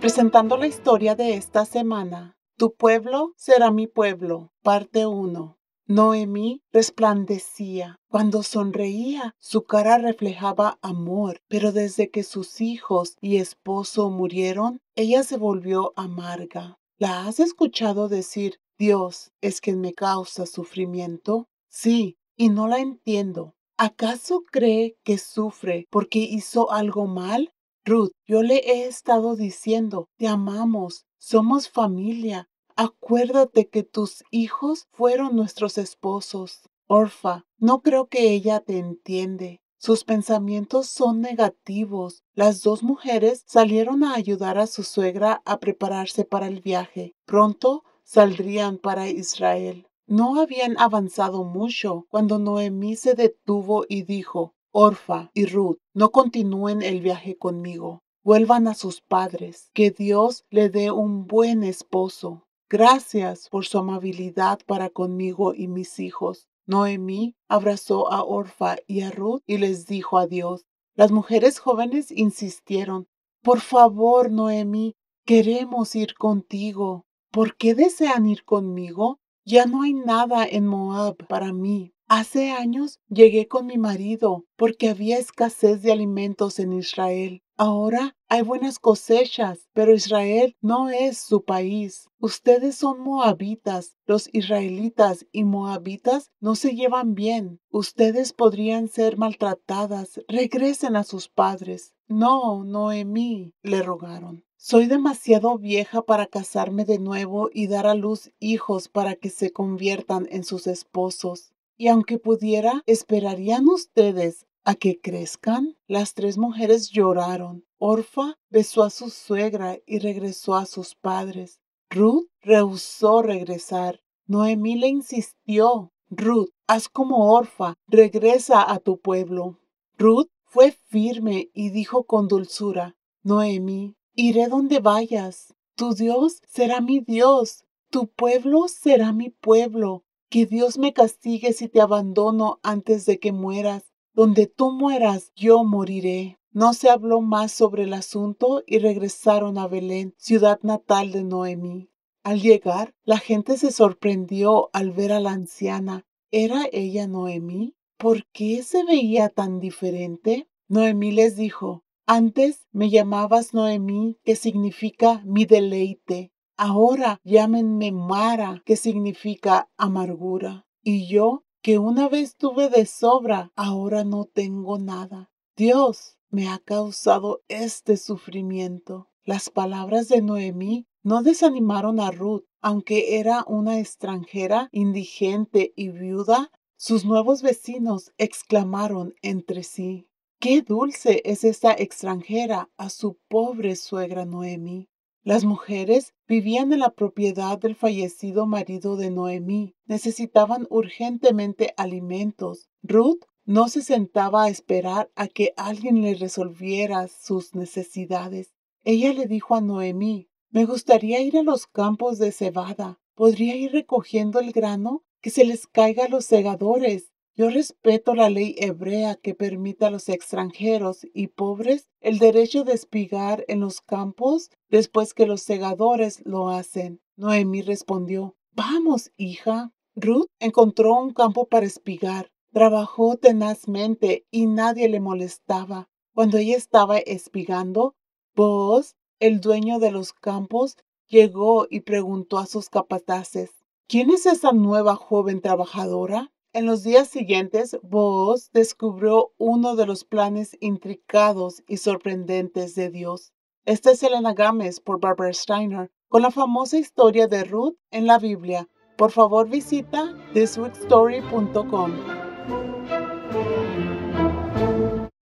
Presentando la historia de esta semana, Tu pueblo será mi pueblo, parte 1. Noemí resplandecía. Cuando sonreía, su cara reflejaba amor, pero desde que sus hijos y esposo murieron, ella se volvió amarga. ¿La has escuchado decir, Dios es quien me causa sufrimiento? Sí, y no la entiendo. ¿Acaso cree que sufre porque hizo algo mal? Ruth, yo le he estado diciendo, te amamos, somos familia, Acuérdate que tus hijos fueron nuestros esposos. Orfa, no creo que ella te entiende. Sus pensamientos son negativos. Las dos mujeres salieron a ayudar a su suegra a prepararse para el viaje. Pronto saldrían para Israel. No habían avanzado mucho cuando Noemí se detuvo y dijo, Orfa y Ruth, no continúen el viaje conmigo. Vuelvan a sus padres. Que Dios le dé un buen esposo. Gracias por su amabilidad para conmigo y mis hijos. Noemí abrazó a Orfa y a Ruth y les dijo adiós. Las mujeres jóvenes insistieron. Por favor, Noemí, queremos ir contigo. ¿Por qué desean ir conmigo? Ya no hay nada en Moab para mí. Hace años llegué con mi marido porque había escasez de alimentos en Israel. Ahora hay buenas cosechas, pero Israel no es su país. Ustedes son moabitas. Los israelitas y moabitas no se llevan bien. Ustedes podrían ser maltratadas. Regresen a sus padres. No, Noemí, le rogaron. Soy demasiado vieja para casarme de nuevo y dar a luz hijos para que se conviertan en sus esposos. Y aunque pudiera, ¿esperarían ustedes a que crezcan? Las tres mujeres lloraron. Orfa besó a su suegra y regresó a sus padres. Ruth rehusó regresar. Noemí le insistió. Ruth, haz como Orfa, regresa a tu pueblo. Ruth fue firme y dijo con dulzura, Noemí, iré donde vayas. Tu Dios será mi Dios, tu pueblo será mi pueblo. Que Dios me castigue si te abandono antes de que mueras. Donde tú mueras, yo moriré. No se habló más sobre el asunto y regresaron a Belén, ciudad natal de Noemí. Al llegar, la gente se sorprendió al ver a la anciana. ¿Era ella Noemí? ¿Por qué se veía tan diferente? Noemí les dijo, antes me llamabas Noemí, que significa mi deleite. Ahora llámenme Mara, que significa amargura. Y yo que una vez tuve de sobra, ahora no tengo nada. Dios me ha causado este sufrimiento. Las palabras de Noemí no desanimaron a Ruth, aunque era una extranjera, indigente y viuda. Sus nuevos vecinos exclamaron entre sí, Qué dulce es esta extranjera a su pobre suegra Noemí. Las mujeres vivían en la propiedad del fallecido marido de Noemí. Necesitaban urgentemente alimentos. Ruth no se sentaba a esperar a que alguien le resolviera sus necesidades. Ella le dijo a Noemí, me gustaría ir a los campos de cebada. ¿Podría ir recogiendo el grano? Que se les caiga a los segadores. Yo respeto la ley hebrea que permite a los extranjeros y pobres el derecho de espigar en los campos después que los segadores lo hacen. Noemí respondió, Vamos, hija. Ruth encontró un campo para espigar. Trabajó tenazmente y nadie le molestaba. Cuando ella estaba espigando, vos, el dueño de los campos, llegó y preguntó a sus capataces, ¿quién es esa nueva joven trabajadora? En los días siguientes, Booz descubrió uno de los planes intricados y sorprendentes de Dios. Este es Elena Gámez por Barbara Steiner con la famosa historia de Ruth en la Biblia. Por favor visita thisweekstory.com.